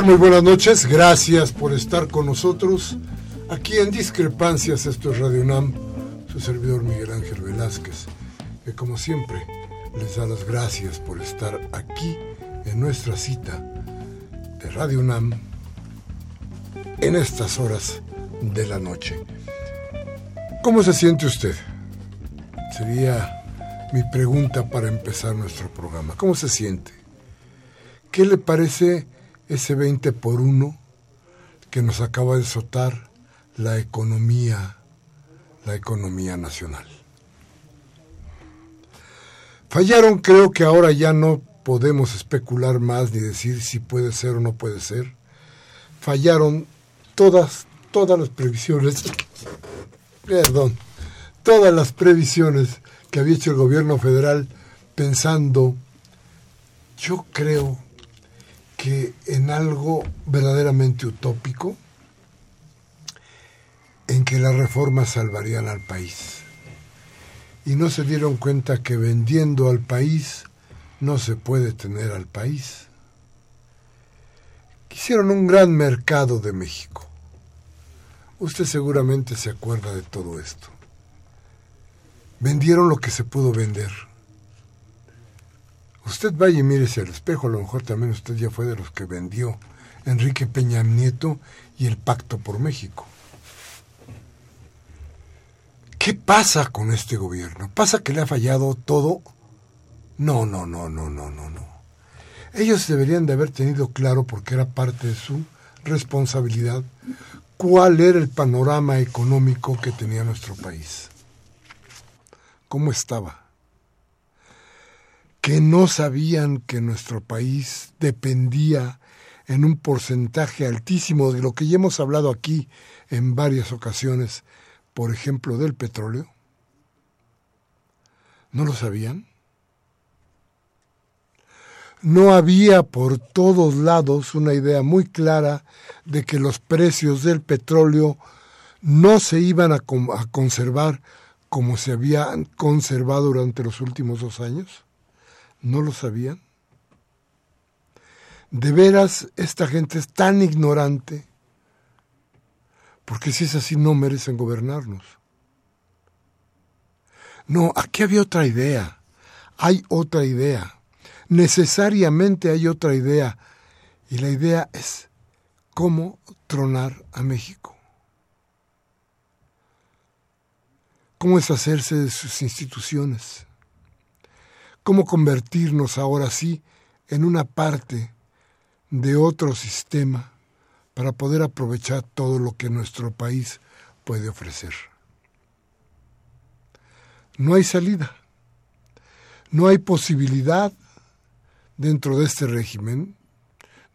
Muy buenas noches. Gracias por estar con nosotros aquí en Discrepancias. Esto es Radio UNAM, su servidor Miguel Ángel Velázquez, que como siempre les da las gracias por estar aquí en nuestra cita de Radio UNAM en estas horas de la noche. ¿Cómo se siente usted? Sería mi pregunta para empezar nuestro programa. ¿Cómo se siente? ¿Qué le parece? Ese 20 por 1 que nos acaba de soltar la economía, la economía nacional. Fallaron, creo que ahora ya no podemos especular más ni decir si puede ser o no puede ser. Fallaron todas, todas las previsiones, perdón, todas las previsiones que había hecho el gobierno federal pensando, yo creo en algo verdaderamente utópico, en que las reformas salvarían al país. Y no se dieron cuenta que vendiendo al país no se puede tener al país. Quisieron un gran mercado de México. Usted seguramente se acuerda de todo esto. Vendieron lo que se pudo vender Usted vaya y mírese al espejo, a lo mejor también usted ya fue de los que vendió Enrique Peña Nieto y el Pacto por México. ¿Qué pasa con este gobierno? ¿Pasa que le ha fallado todo? No, no, no, no, no, no, no. Ellos deberían de haber tenido claro, porque era parte de su responsabilidad, cuál era el panorama económico que tenía nuestro país. ¿Cómo estaba? Que no sabían que nuestro país dependía en un porcentaje altísimo de lo que ya hemos hablado aquí en varias ocasiones, por ejemplo, del petróleo? ¿No lo sabían? No había por todos lados una idea muy clara de que los precios del petróleo no se iban a, conservar como se habían conservado durante los últimos dos años. ¿No lo sabían? De veras, esta gente es tan ignorante, porque si es así no merecen gobernarnos. No, aquí había otra idea, hay otra idea, necesariamente hay otra idea, y la idea es cómo tronar a México. Cómo deshacerse de sus instituciones cómo convertirnos ahora sí en una parte de otro sistema para poder aprovechar todo lo que nuestro país puede ofrecer. No hay salida, no hay posibilidad dentro de este régimen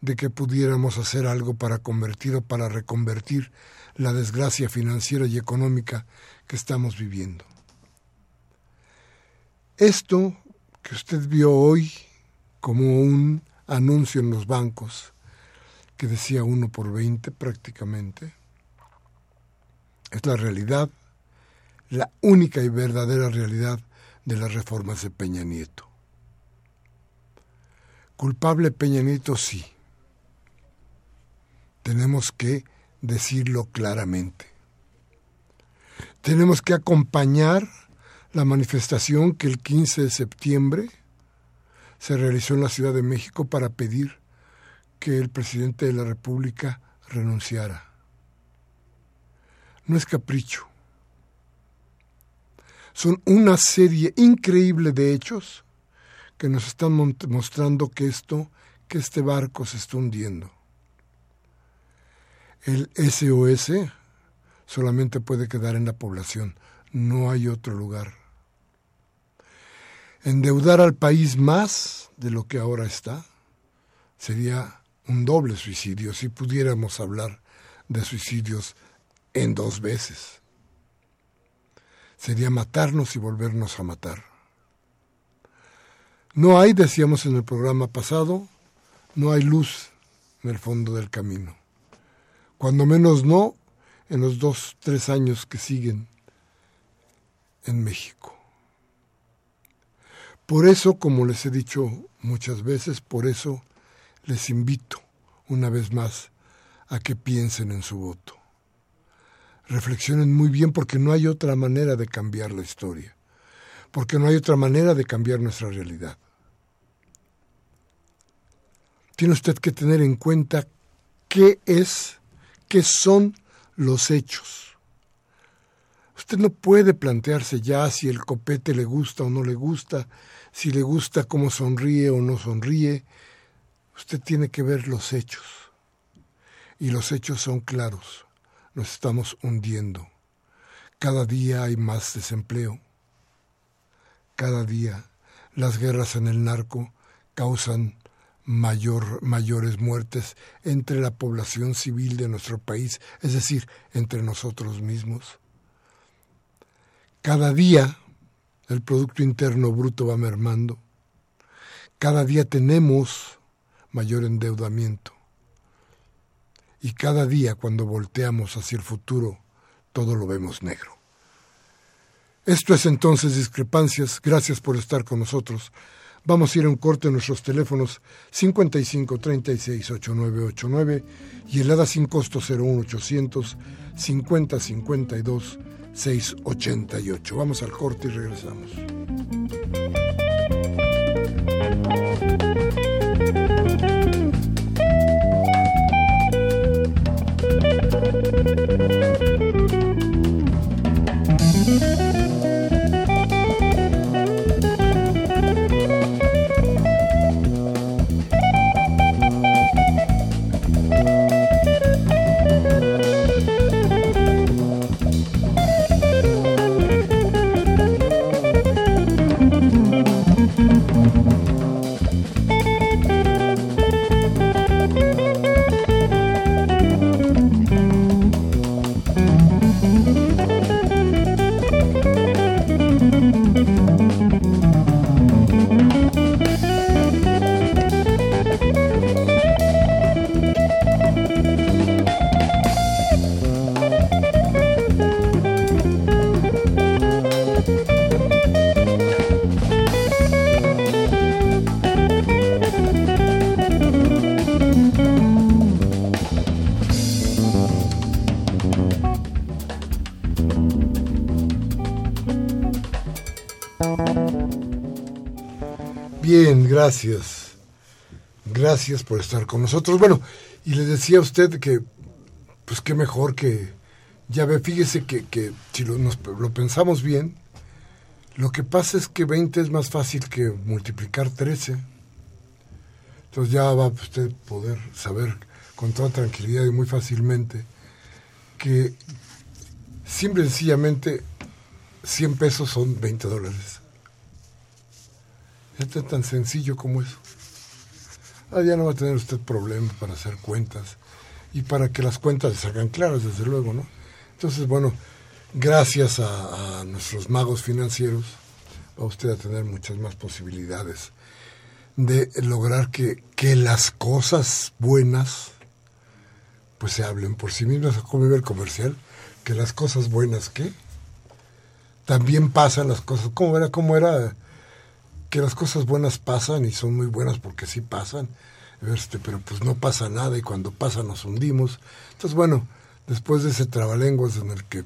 de que pudiéramos hacer algo para convertir o para reconvertir la desgracia financiera y económica que estamos viviendo. Esto que usted vio hoy como un anuncio en los bancos que decía uno por veinte prácticamente, es la realidad, la única y verdadera realidad de las reformas de Peña Nieto. Culpable Peña Nieto sí. Tenemos que decirlo claramente. Tenemos que acompañar la manifestación que el 15 de septiembre se realizó en la Ciudad de México para pedir que el presidente de la República renunciara. No es capricho. Son una serie increíble de hechos que nos están mostrando que esto, que este barco se está hundiendo. El SOS solamente puede quedar en la población, no hay otro lugar. Endeudar al país más de lo que ahora está sería un doble suicidio si pudiéramos hablar de suicidios en dos veces. Sería matarnos y volvernos a matar. No hay, decíamos en el programa pasado, no hay luz en el fondo del camino. Cuando menos no en los dos, tres años que siguen en México. Por eso, como les he dicho muchas veces, por eso les invito una vez más a que piensen en su voto. Reflexionen muy bien porque no hay otra manera de cambiar la historia, porque no hay otra manera de cambiar nuestra realidad. Tiene usted que tener en cuenta qué es, qué son los hechos. Usted no puede plantearse ya si el copete le gusta o no le gusta, si le gusta cómo sonríe o no sonríe. Usted tiene que ver los hechos. Y los hechos son claros. Nos estamos hundiendo. Cada día hay más desempleo. Cada día las guerras en el narco causan mayor, mayores muertes entre la población civil de nuestro país, es decir, entre nosotros mismos. Cada día el Producto Interno Bruto va mermando. Cada día tenemos mayor endeudamiento. Y cada día cuando volteamos hacia el futuro, todo lo vemos negro. Esto es entonces discrepancias. Gracias por estar con nosotros. Vamos a ir a un corte en nuestros teléfonos 55 36 8989 y el ADA sin costo 01800 50 52 688. Vamos al corte y regresamos. Gracias. Gracias por estar con nosotros. Bueno, y le decía a usted que, pues qué mejor que, ya ve, fíjese que, que si lo, pensamos bien, lo que pasa es que 20 es más fácil que multiplicar 13. Entonces ya va usted poder saber con toda tranquilidad y muy fácilmente que simple y sencillamente 100 pesos son 20 dólares. Esto es tan sencillo como eso. Ah, ya no va a tener usted problemas para hacer cuentas y para que las cuentas le salgan claras, desde luego, ¿no? Entonces, bueno, gracias a, nuestros magos financieros va usted a tener muchas más posibilidades de lograr que, que las cosas buenas pues se hablen por sí mismas, como nivel comercial, que las cosas buenas, ¿qué? también pasan las cosas. ¿Cómo era? ¿Cómo era? Que las cosas buenas pasan y son muy buenas porque sí pasan. Este, pero pues no pasa nada y cuando pasa nos hundimos. Entonces, bueno, después de ese trabalenguas en el que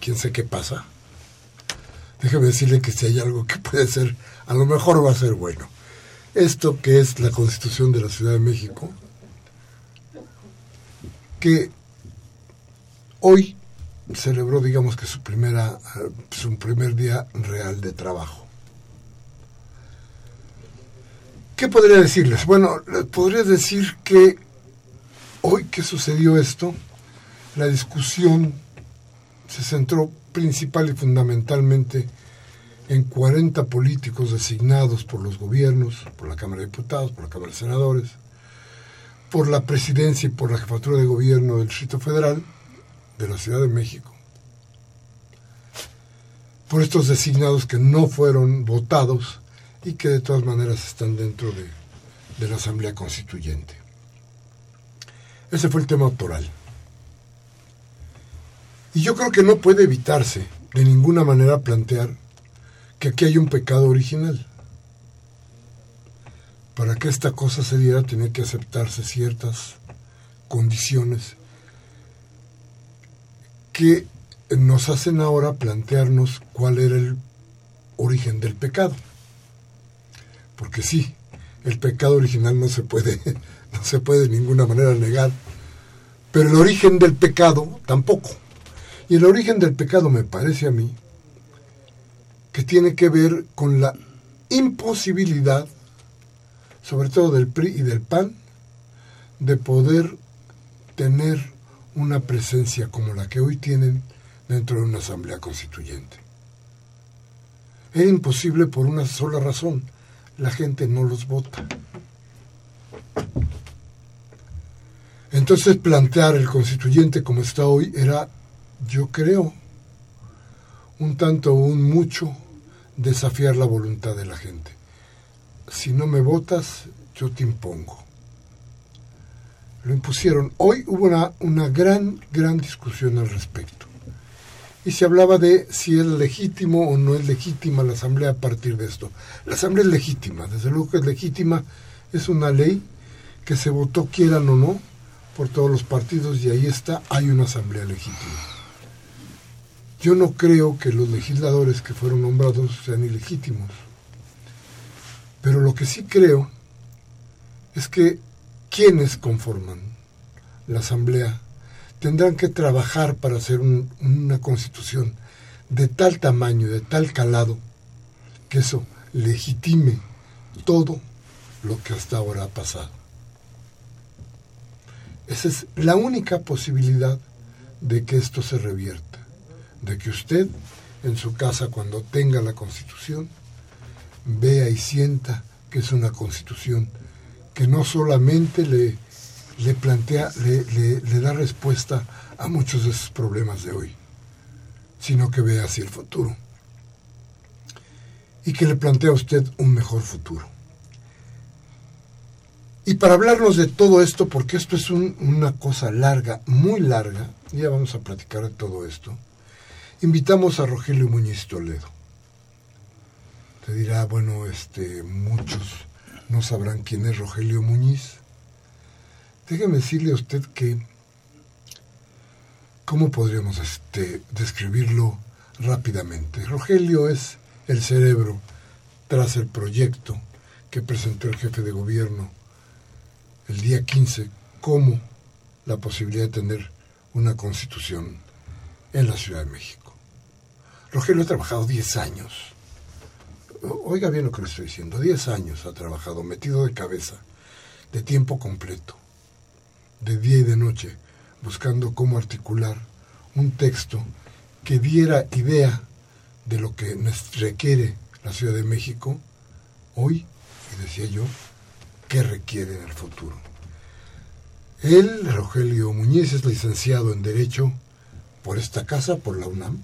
quién sé qué pasa, déjeme decirle que si hay algo que puede ser, a lo mejor va a ser bueno. Esto que es la Constitución de la Ciudad de México, que hoy celebró, digamos que su primera, su primer día real de trabajo. ¿Qué podría decirles? Bueno, podría decir que hoy que sucedió esto, la discusión se centró principal y fundamentalmente en 40 políticos designados por los gobiernos, por la Cámara de Diputados, por la Cámara de Senadores, por la presidencia y por la jefatura de gobierno del Distrito Federal de la Ciudad de México, por estos designados que no fueron votados y que de todas maneras están dentro de, la Asamblea Constituyente. Ese fue el tema autoral. Y yo creo que no puede evitarse de ninguna manera plantear que aquí hay un pecado original. Para que esta cosa se diera, tiene que aceptarse ciertas condiciones que nos hacen ahora plantearnos cuál era el origen del pecado. Porque sí, el pecado original no se puede, no se puede de ninguna manera negar, pero el origen del pecado tampoco. Y el origen del pecado me parece a mí que tiene que ver con la imposibilidad, sobre todo del PRI y del PAN, de poder tener una presencia como la que hoy tienen dentro de una asamblea constituyente. Era imposible por una sola razón, la gente no los vota. Entonces plantear el constituyente como está hoy era, yo creo, un tanto o un mucho desafiar la voluntad de la gente. Si no me votas, yo te impongo. Lo impusieron. Hoy hubo una, una gran, gran discusión al respecto. Y se hablaba de si es legítimo o no es legítima la Asamblea a partir de esto. La Asamblea es legítima, desde luego que es legítima, es una ley que se votó quieran o no por todos los partidos y ahí está, hay una Asamblea legítima. Yo no creo que los legisladores que fueron nombrados sean ilegítimos. Pero lo que sí creo es que quienes conforman la Asamblea tendrán que trabajar para hacer una constitución de tal tamaño, de tal calado, que eso legitime todo lo que hasta ahora ha pasado. Esa es la única posibilidad de que esto se revierta de que usted en su casa cuando tenga la constitución vea y sienta que es una constitución que no solamente le, le plantea, le, le, da respuesta a muchos de esos problemas de hoy, sino que vea hacia el futuro y que le plantea a usted un mejor futuro. Y para hablarnos de todo esto, porque esto es una cosa larga, muy larga, ya vamos a platicar de todo esto, invitamos a Rogelio Muñiz Toledo. Te dirá, bueno, este, muchos no sabrán quién es Rogelio Muñiz. Déjeme decirle a usted que, ¿cómo podríamos este, describirlo rápidamente? Rogelio es el cerebro tras el proyecto que presentó el jefe de gobierno el día 15 como la posibilidad de tener una constitución en la Ciudad de México. Rogelio ha trabajado 10 años. Oiga bien lo que le estoy diciendo. 10 años ha trabajado, metido de cabeza, de tiempo completo, de día y de noche, buscando cómo articular un texto que diera idea de lo que requiere la Ciudad de México hoy, y decía yo, qué requiere en el futuro. Él, Rogelio Muñiz, es licenciado en Derecho por esta casa, por la UNAM,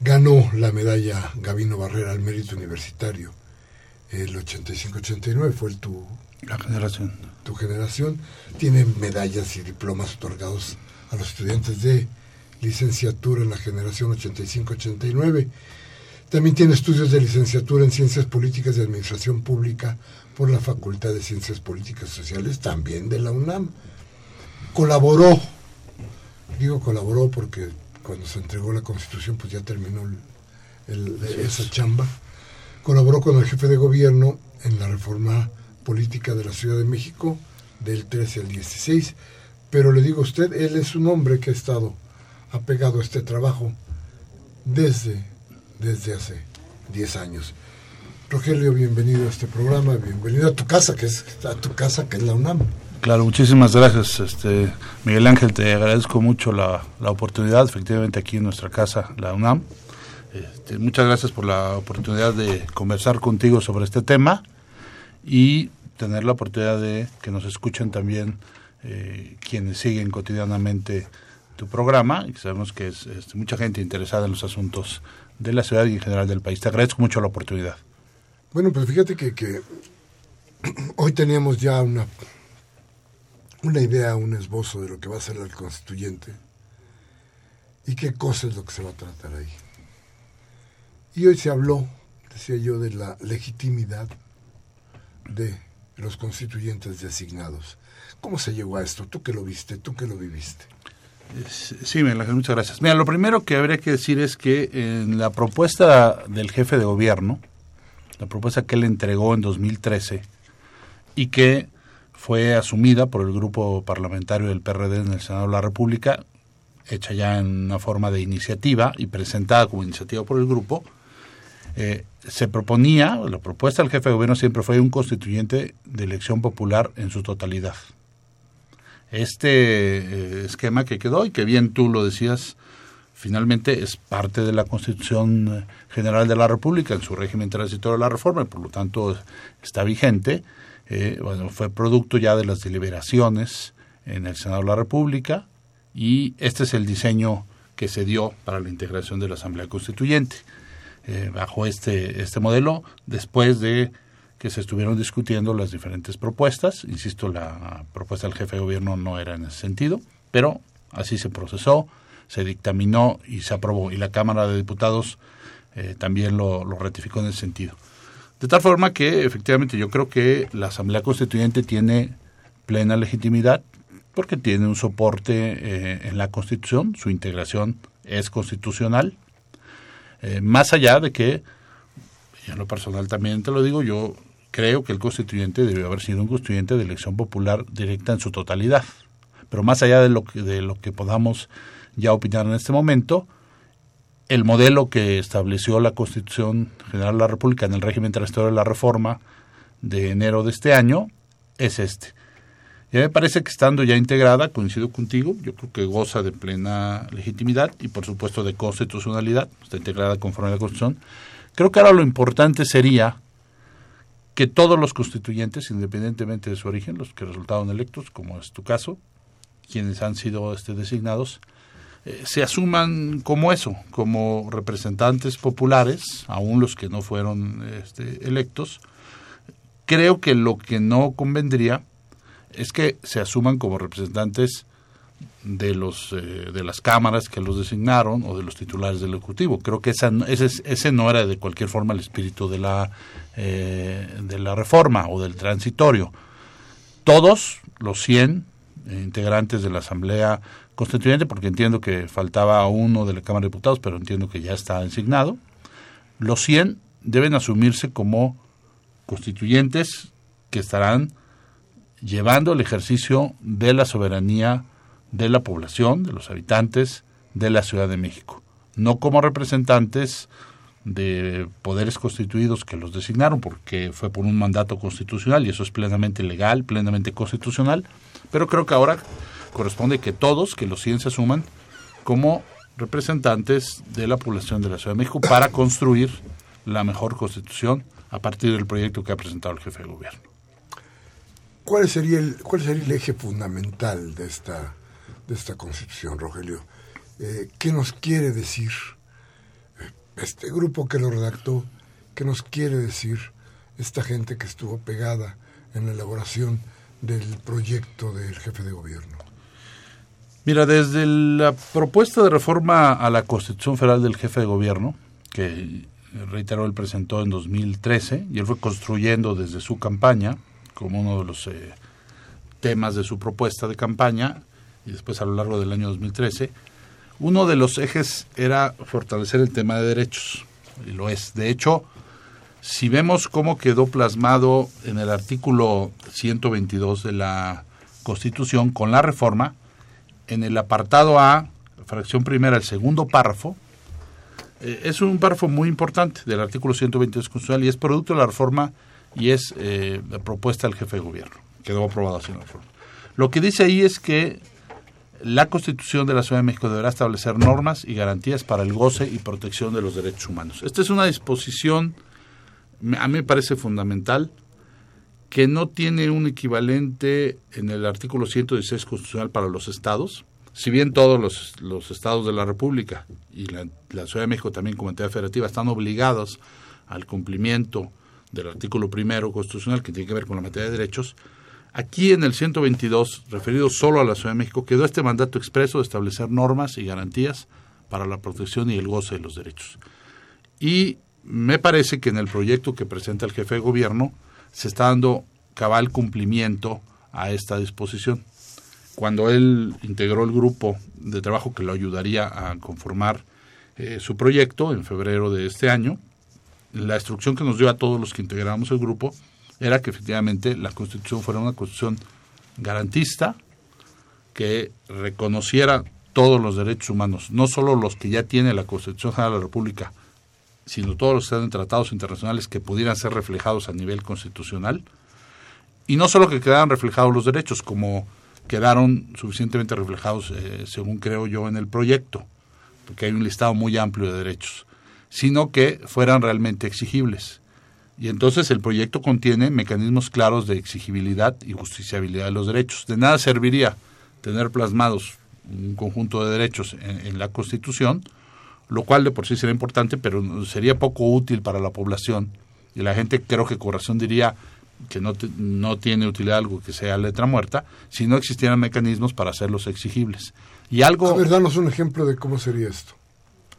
ganó la medalla Gabino Barrera al mérito universitario el 85-89, fue tu, la generación. tu generación. Tiene medallas y diplomas otorgados a los estudiantes de licenciatura en la generación 85-89. También tiene estudios de licenciatura en Ciencias Políticas y Administración Pública por la Facultad de Ciencias Políticas y Sociales, también de la UNAM. Colaboró, digo colaboró porque cuando se entregó la Constitución pues ya terminó esa chamba. Colaboró con el jefe de gobierno en la reforma política de la Ciudad de México del 13 al 16, pero le digo a usted, él es un hombre que ha estado apegado a este trabajo desde, desde hace 10 años. Rogelio, bienvenido a este programa, bienvenido a tu casa, que es a tu casa, que es la UNAM. Claro, muchísimas gracias, este Miguel Ángel, te agradezco mucho la, la oportunidad, efectivamente aquí en nuestra casa, la UNAM. Este, muchas gracias por la oportunidad de conversar contigo sobre este tema y tener la oportunidad de que nos escuchen también eh, quienes siguen cotidianamente tu programa y sabemos que es, mucha gente interesada en los asuntos de la ciudad y en general del país. Te agradezco mucho la oportunidad. Bueno, pues fíjate que, que hoy teníamos ya una, una idea, un esbozo de lo que va a ser el constituyente y qué cosa es lo que se va a tratar ahí. Y hoy se habló, decía yo, de la legitimidad de los constituyentes designados. ¿Cómo se llegó a esto? Tú que lo viste, tú que lo viviste. Sí, muchas gracias. Mira, lo primero que habría que decir es que en la propuesta del jefe de gobierno, la propuesta que él entregó en 2013 y que fue asumida por el grupo parlamentario del PRD en el Senado de la República, hecha ya en una forma de iniciativa y presentada como iniciativa por el grupo, eh, se proponía, la propuesta del jefe de gobierno siempre fue un constituyente de elección popular en su totalidad. Este eh, esquema que quedó y que bien tú lo decías, finalmente es parte de la Constitución General de la República en su régimen transitorio de la reforma y por lo tanto está vigente. Eh, bueno, fue producto ya de las deliberaciones en el Senado de la República y este es el diseño que se dio para la integración de la Asamblea Constituyente. Eh, bajo este, este modelo después de que se estuvieron discutiendo las diferentes propuestas. Insisto, la propuesta del jefe de gobierno no era en ese sentido, pero así se procesó, se dictaminó y se aprobó. Y la Cámara de Diputados eh, también lo, ratificó en ese sentido. De tal forma que efectivamente yo creo que la Asamblea Constituyente tiene plena legitimidad porque tiene un soporte eh, en la Constitución, su integración es constitucional, eh, más allá de que, en lo personal también te lo digo, yo creo que el constituyente debió haber sido un constituyente de elección popular directa en su totalidad. Pero más allá de lo que, de lo que podamos ya opinar en este momento, el modelo que estableció la Constitución General de la República en el régimen transitorio de la reforma de enero de este año es este. Ya me parece que estando ya integrada, coincido contigo, yo creo que goza de plena legitimidad y por supuesto de constitucionalidad, está integrada conforme a la Constitución. Creo que ahora lo importante sería que todos los constituyentes, independientemente de su origen, los que resultaron electos, como es tu caso, quienes han sido este, designados, eh, se asuman como eso, como representantes populares, aún los que no fueron este, electos. Creo que lo que no convendría es que se asuman como representantes de los eh, de las cámaras que los designaron o de los titulares del ejecutivo. Creo que esa, ese, ese no era de cualquier forma el espíritu de la eh, de la reforma o del transitorio. Todos los 100 integrantes de la asamblea constituyente porque entiendo que faltaba uno de la cámara de diputados pero entiendo que ya está designado los 100 deben asumirse como constituyentes que estarán llevando el ejercicio de la soberanía de la población, de los habitantes de la Ciudad de México, no como representantes de poderes constituidos que los designaron, porque fue por un mandato constitucional y eso es plenamente legal, plenamente constitucional, pero creo que ahora corresponde que todos, que los 100 se asuman como representantes de la población de la Ciudad de México para construir la mejor constitución a partir del proyecto que ha presentado el jefe de gobierno. ¿Cuál sería el, cuál sería el eje fundamental de esta, de esta concepción, Rogelio? Eh, ¿Qué nos quiere decir eh, este grupo que lo redactó? ¿Qué nos quiere decir esta gente que estuvo pegada en la elaboración del proyecto del jefe de gobierno? Mira, desde la propuesta de reforma a la Constitución Federal del jefe de gobierno, que reiteró él presentó en 2013, y él fue construyendo desde su campaña, como uno de los eh, temas de su propuesta de campaña, y después a lo largo del año 2013, uno de los ejes era fortalecer el tema de derechos, y lo es. De hecho, si vemos cómo quedó plasmado en el artículo 122 de la Constitución con la reforma, en el apartado A, fracción primera, el segundo párrafo, eh, es un párrafo muy importante del artículo 122 constitucional y es producto de la reforma y es eh, la propuesta del jefe de gobierno. Quedó en la reforma. Lo que dice ahí es que la Constitución de la Ciudad de México deberá establecer normas y garantías para el goce y protección de los derechos humanos. Esta es una disposición, a mí me parece fundamental, que no tiene un equivalente en el artículo 116 constitucional para los estados, si bien todos los, los estados de la República y la, la, Ciudad de México también como entidad federativa están obligados al cumplimiento del artículo primero constitucional que tiene que ver con la materia de derechos, aquí en el 122, referido solo a la Ciudad de México, quedó este mandato expreso de establecer normas y garantías para la protección y el goce de los derechos. Y me parece que en el proyecto que presenta el jefe de gobierno, se está dando cabal cumplimiento a esta disposición. Cuando él integró el grupo de trabajo que lo ayudaría a conformar eh, su proyecto en febrero de este año, la instrucción que nos dio a todos los que integramos el grupo era que efectivamente la Constitución fuera una Constitución garantista, que reconociera todos los derechos humanos, no solo los que ya tiene la Constitución General de la República, sino todos los que están en tratados internacionales que pudieran ser reflejados a nivel constitucional. Y no solo que quedaran reflejados los derechos, como quedaron suficientemente reflejados, eh, según creo yo, en el proyecto, porque hay un listado muy amplio de derechos, sino que fueran realmente exigibles. Y entonces el proyecto contiene mecanismos claros de exigibilidad y justiciabilidad de los derechos. De nada serviría tener plasmados un conjunto de derechos en la Constitución lo cual de por sí sería importante, pero sería poco útil para la población. Y la gente creo que con razón diría que no, no tiene utilidad algo que sea letra muerta, si no existieran mecanismos para hacerlos exigibles. Y algo... A ver, danos un ejemplo de cómo sería esto.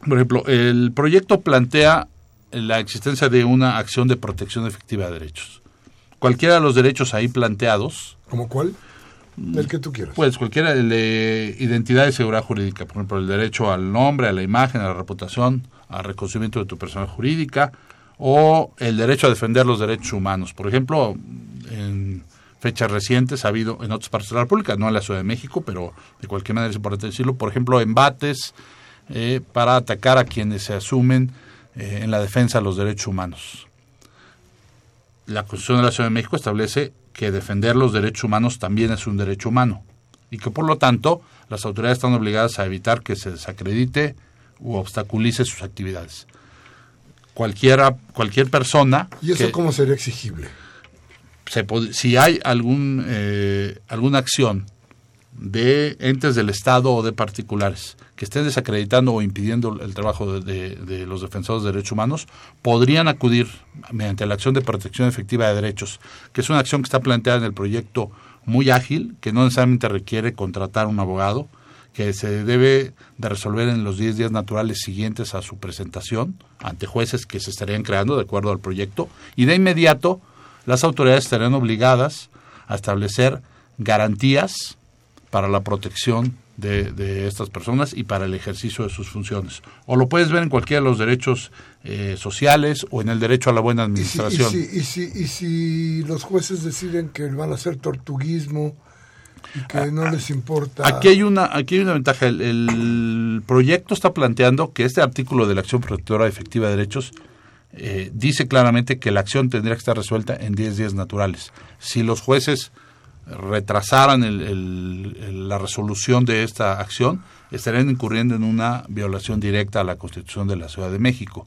Por ejemplo, el proyecto plantea la existencia de una acción de protección efectiva de derechos. Cualquiera de los derechos ahí planteados... ¿Como cuál? El que tú quieras. Pues cualquiera de identidad y seguridad jurídica, por ejemplo, el derecho al nombre, a la imagen, a la reputación, al reconocimiento de tu persona jurídica o el derecho a defender los derechos humanos. Por ejemplo, en fechas recientes ha habido en otras partes de la República, no en la Ciudad de México, pero de cualquier manera es importante decirlo, por ejemplo, embates eh, para atacar a quienes se asumen eh, en la defensa de los derechos humanos. La Constitución de la Ciudad de México establece que defender los derechos humanos también es un derecho humano y que por lo tanto las autoridades están obligadas a evitar que se desacredite u obstaculice sus actividades. Cualquiera, cualquier persona... ¿Y eso cómo sería exigible? Se, si hay algún, eh, alguna acción de entes del Estado o de particulares que estén desacreditando o impidiendo el trabajo de, los defensores de derechos humanos, podrían acudir mediante la acción de protección efectiva de derechos, que es una acción que está planteada en el proyecto muy ágil, que no necesariamente requiere contratar un abogado, que se debe de resolver en los 10 días naturales siguientes a su presentación ante jueces que se estarían creando de acuerdo al proyecto, y de inmediato las autoridades estarían obligadas a establecer garantías para la protección de, estas personas y para el ejercicio de sus funciones. O lo puedes ver en cualquiera de los derechos eh, sociales o en el derecho a la buena administración. ¿Y si, y, si, los jueces deciden que van a hacer tortuguismo y que no les importa... Aquí hay una, aquí hay una ventaja. El, proyecto está planteando que este artículo de la acción protectora efectiva de derechos eh, dice claramente que la acción tendría que estar resuelta en 10 días naturales. Si los jueces retrasaran la resolución de esta acción, estarían incurriendo en una violación directa a la Constitución de la Ciudad de México.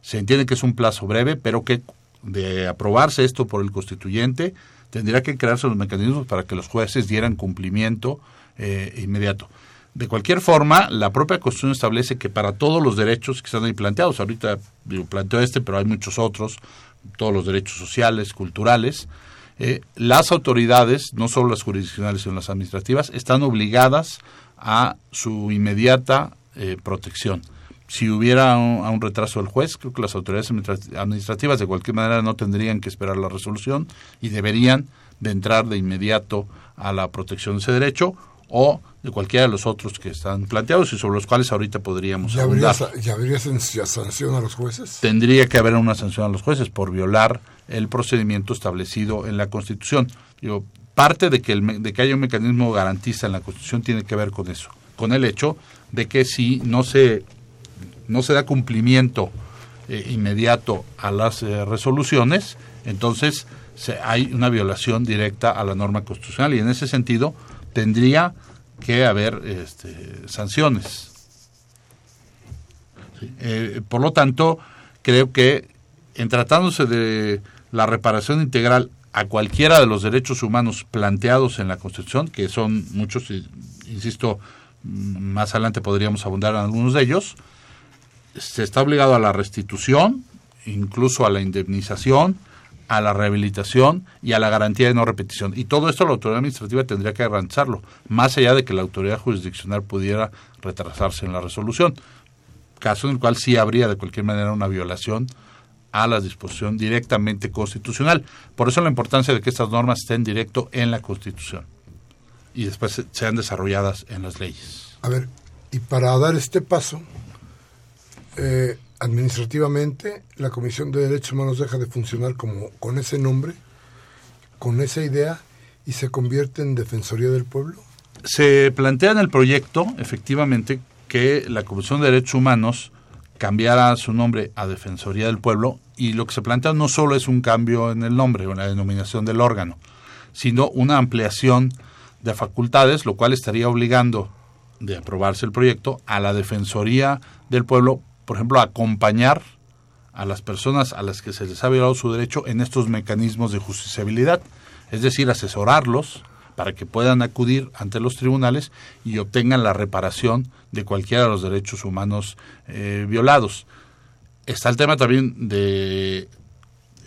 Se entiende que es un plazo breve, pero que de aprobarse esto por el constituyente, tendría que crearse los mecanismos para que los jueces dieran cumplimiento eh, inmediato. De cualquier forma, la propia Constitución establece que para todos los derechos que están ahí planteados, ahorita digo, planteo este, pero hay muchos otros, todos los derechos sociales, culturales, eh, las autoridades, no solo las jurisdiccionales, sino las administrativas, están obligadas a su inmediata eh, protección. Si hubiera un, un, retraso del juez, creo que las autoridades administrativas de cualquier manera no tendrían que esperar la resolución y deberían de entrar de inmediato a la protección de ese derecho o de cualquiera de los otros que están planteados y sobre los cuales ahorita podríamos ¿Ya habría, ¿Ya habría sanción a los jueces? Tendría que haber una sanción a los jueces por violar el procedimiento establecido en la Constitución. Digo, parte de que, de que haya un mecanismo garantista en la Constitución tiene que ver con eso, con el hecho de que si no se, no se da cumplimiento eh, inmediato a las eh, resoluciones, entonces se, hay una violación directa a la norma constitucional y en ese sentido tendría que haber este, sanciones. Eh, por lo tanto, creo que en tratándose de la reparación integral a cualquiera de los derechos humanos planteados en la Constitución, que son muchos, insisto, más adelante podríamos abundar en algunos de ellos, se está obligado a la restitución, incluso a la indemnización, a la rehabilitación y a la garantía de no repetición. Y todo esto la autoridad administrativa tendría que garantizarlo, más allá de que la autoridad jurisdiccional pudiera retrasarse en la resolución, caso en el cual sí habría de cualquier manera una violación a la disposición directamente constitucional. Por eso la importancia de que estas normas estén directo en la Constitución y después sean desarrolladas en las leyes. A ver, y para dar este paso, eh, administrativamente la Comisión de Derechos Humanos deja de funcionar como con ese nombre, con esa idea y se convierte en Defensoría del Pueblo. Se plantea en el proyecto, efectivamente, que la Comisión de Derechos Humanos cambiara su nombre a Defensoría del Pueblo y lo que se plantea no solo es un cambio en el nombre o en la denominación del órgano, sino una ampliación de facultades, lo cual estaría obligando, de aprobarse el proyecto, a la Defensoría del Pueblo, por ejemplo, a acompañar a las personas a las que se les ha violado su derecho en estos mecanismos de justiciabilidad, es decir, asesorarlos para que puedan acudir ante los tribunales y obtengan la reparación de cualquiera de los derechos humanos eh, violados. Está el tema también de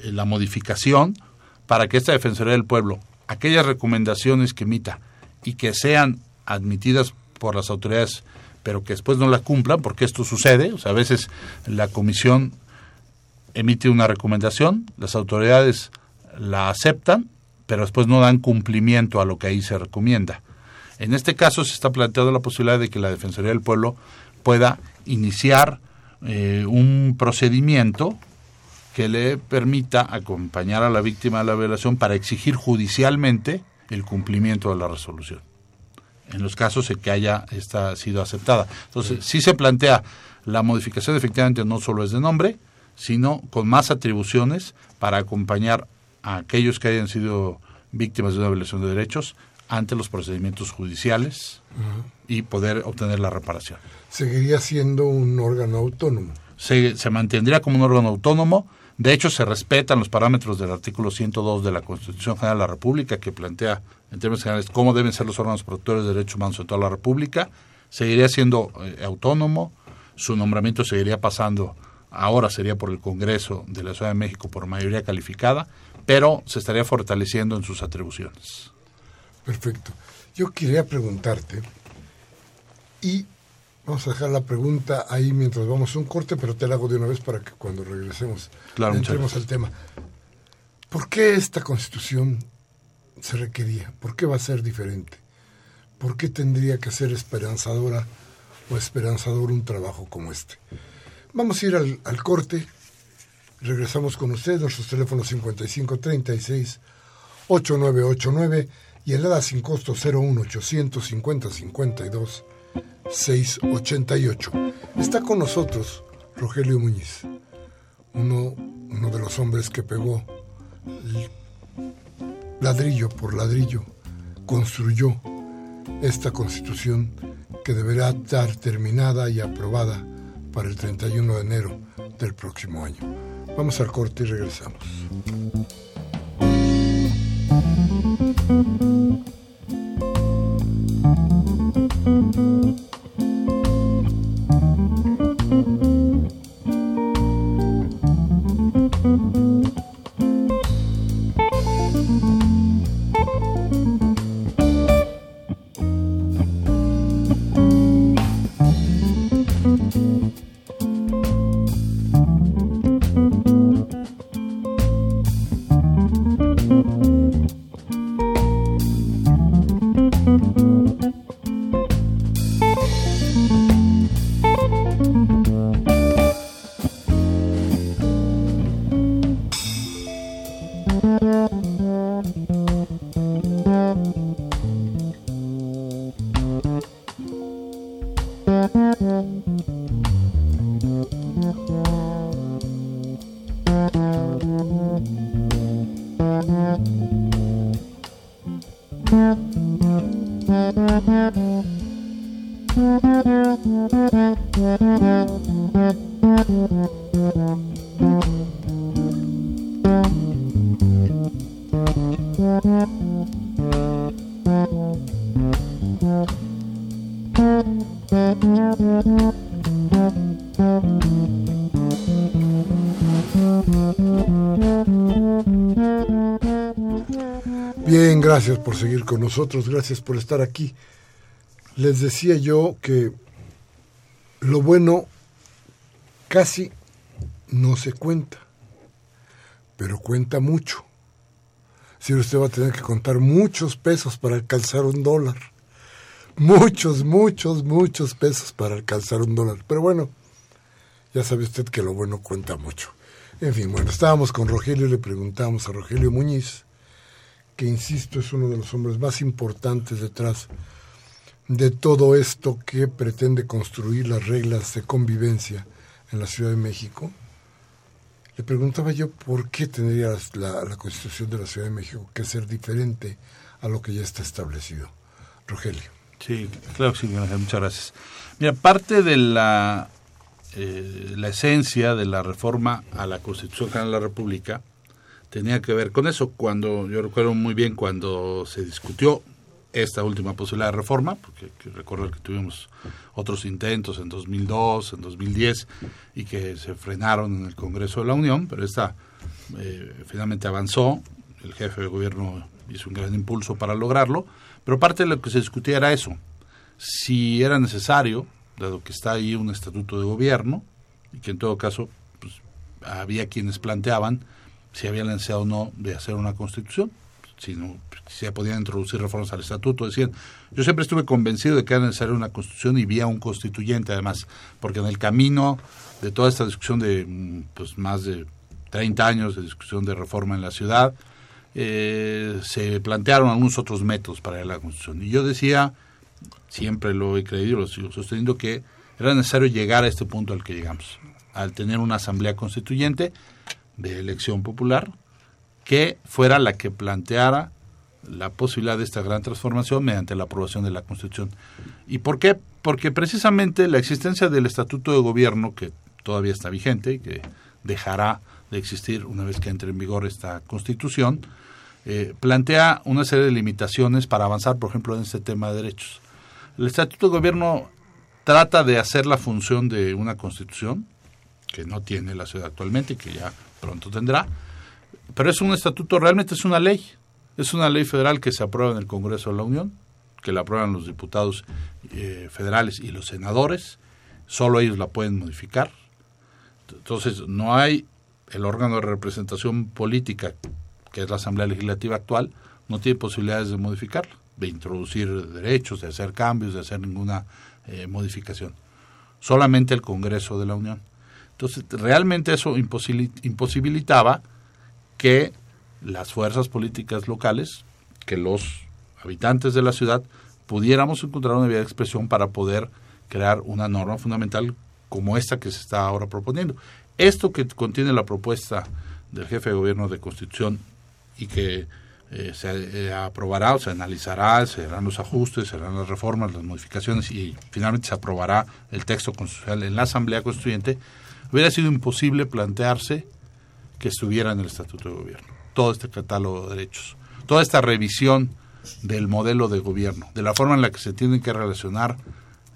la modificación para que esta Defensoría del Pueblo, aquellas recomendaciones que emita y que sean admitidas por las autoridades, pero que después no la cumplan, porque esto sucede, o sea, a veces la comisión emite una recomendación, las autoridades la aceptan, pero después no dan cumplimiento a lo que ahí se recomienda. En este caso se está planteando la posibilidad de que la Defensoría del Pueblo pueda iniciar eh, un procedimiento que le permita acompañar a la víctima de la violación para exigir judicialmente el cumplimiento de la resolución en los casos en que haya esta sido aceptada. Entonces, sí se plantea la modificación efectivamente no solo es de nombre, sino con más atribuciones para acompañar a aquellos que hayan sido víctimas de una violación de derechos ante los procedimientos judiciales y poder obtener la reparación. ¿Seguiría siendo un órgano autónomo? Se, se mantendría como un órgano autónomo. De hecho, se respetan los parámetros del artículo 102 de la Constitución General de la República, que plantea, en términos generales, cómo deben ser los órganos protectores de derechos humanos de toda la República. Seguiría siendo eh, autónomo. Su nombramiento seguiría pasando, ahora sería por el Congreso de la Ciudad de México por mayoría calificada, pero se estaría fortaleciendo en sus atribuciones. Perfecto. Yo quería preguntarte, y vamos a dejar la pregunta ahí mientras vamos a un corte, pero te la hago de una vez para que cuando regresemos entremos al tema. ¿Por qué esta constitución se requería? ¿Por qué va a ser diferente? ¿Por qué tendría que ser esperanzadora o esperanzador un trabajo como este? Vamos a ir al, al corte. Regresamos con ustedes, nuestros teléfonos 5536 8989 y el ADA sin costo 01850 52 688. Está con nosotros Rogelio Muñiz, uno, uno de los hombres que pegó ladrillo por ladrillo, construyó esta constitución que deberá estar terminada y aprobada para el 31 de enero del próximo año. Vamos al corte y regresamos. Bien, con nosotros, gracias por estar aquí. Les decía yo que lo bueno casi no se cuenta, pero cuenta mucho. Si usted va a tener que contar muchos pesos para alcanzar un dólar. Muchos, muchos, muchos pesos para alcanzar un dólar. Pero bueno, ya sabe usted que lo bueno cuenta mucho. En fin, bueno, estábamos con Rogelio y le preguntamos a Rogelio Muñiz, que insisto es uno de los hombres más importantes detrás de todo esto que pretende construir las reglas de convivencia en la Ciudad de México. Le preguntaba yo por qué tendría la, Constitución de la Ciudad de México que ser diferente a lo que ya está establecido. Rogelio. Sí, claro sí, muchas gracias. Mira, parte de la, eh, la esencia de la reforma a la Constitución General de la República tenía que ver con eso. Cuando yo recuerdo muy bien cuando se discutió esta última posibilidad de reforma, porque recuerdo que tuvimos otros intentos en 2002, en 2010, y que se frenaron en el Congreso de la Unión, pero esta eh, finalmente avanzó, el jefe de gobierno hizo un gran impulso para lograrlo, pero parte de lo que se discutía era eso, si era necesario, dado que está ahí un estatuto de gobierno, y que en todo caso pues, había quienes planteaban si había la o no de hacer una constitución, si no se podían introducir reformas al estatuto. Decían, yo siempre estuve convencido de que era necesaria una constitución y vía un constituyente además, porque en el camino de toda esta discusión de pues, más de 30 años de discusión de reforma en la ciudad, eh, se plantearon algunos otros métodos para la constitución. Y yo decía, siempre lo he creído, lo sigo sosteniendo, que era necesario llegar a este punto al que llegamos, al tener una asamblea constituyente de elección popular que fuera la que planteara la posibilidad de esta gran transformación mediante la aprobación de la Constitución. ¿Y por qué? Porque precisamente la existencia del Estatuto de Gobierno, que todavía está vigente y que dejará de existir una vez que entre en vigor esta Constitución, eh, plantea una serie de limitaciones para avanzar, por ejemplo, en este tema de derechos. El Estatuto de Gobierno trata de hacer la función de una Constitución, que no tiene la ciudad actualmente y que ya pronto tendrá, pero es un estatuto, realmente es una ley. Es una ley federal que se aprueba en el Congreso de la Unión, que la aprueban los diputados eh, federales y los senadores. Solo ellos la pueden modificar. Entonces, no hay el órgano de representación política, que es la Asamblea Legislativa actual, no tiene posibilidades de modificarla, de introducir derechos, de hacer cambios, de hacer ninguna eh, modificación. Solamente el Congreso de la Unión. Entonces, realmente eso imposibilitaba que las fuerzas políticas locales, que los habitantes de la ciudad, pudiéramos encontrar una vía de expresión para poder crear una norma fundamental como esta que se está ahora proponiendo. Esto que contiene la propuesta del jefe de gobierno de constitución y que eh, se eh, aprobará o se analizará, se harán los ajustes, se harán las reformas, las modificaciones y finalmente se aprobará el texto constitucional en la Asamblea Constituyente, hubiera sido imposible plantearse que estuviera en el Estatuto de Gobierno. Todo este catálogo de derechos, toda esta revisión del modelo de gobierno, de la forma en la que se tienen que relacionar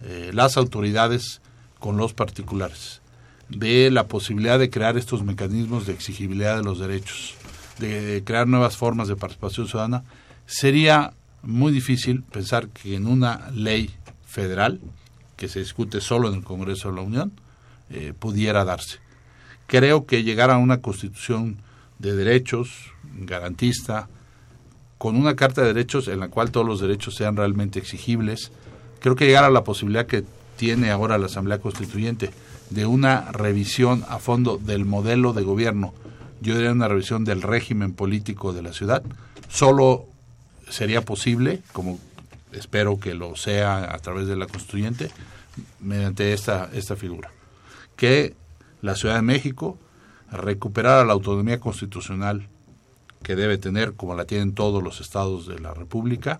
eh, las autoridades con los particulares, de la posibilidad de crear estos mecanismos de exigibilidad de los derechos, de crear nuevas formas de participación ciudadana, sería muy difícil pensar que en una ley federal, que se discute solo en el Congreso de la Unión, eh, pudiera darse. Creo que llegar a una constitución de derechos garantista, con una carta de derechos en la cual todos los derechos sean realmente exigibles, creo que llegar a la posibilidad que tiene ahora la Asamblea Constituyente de una revisión a fondo del modelo de gobierno, yo diría una revisión del régimen político de la ciudad, solo sería posible, como espero que lo sea a través de la constituyente, mediante esta, esta figura, que la Ciudad de México recuperara la autonomía constitucional que debe tener, como la tienen todos los estados de la República,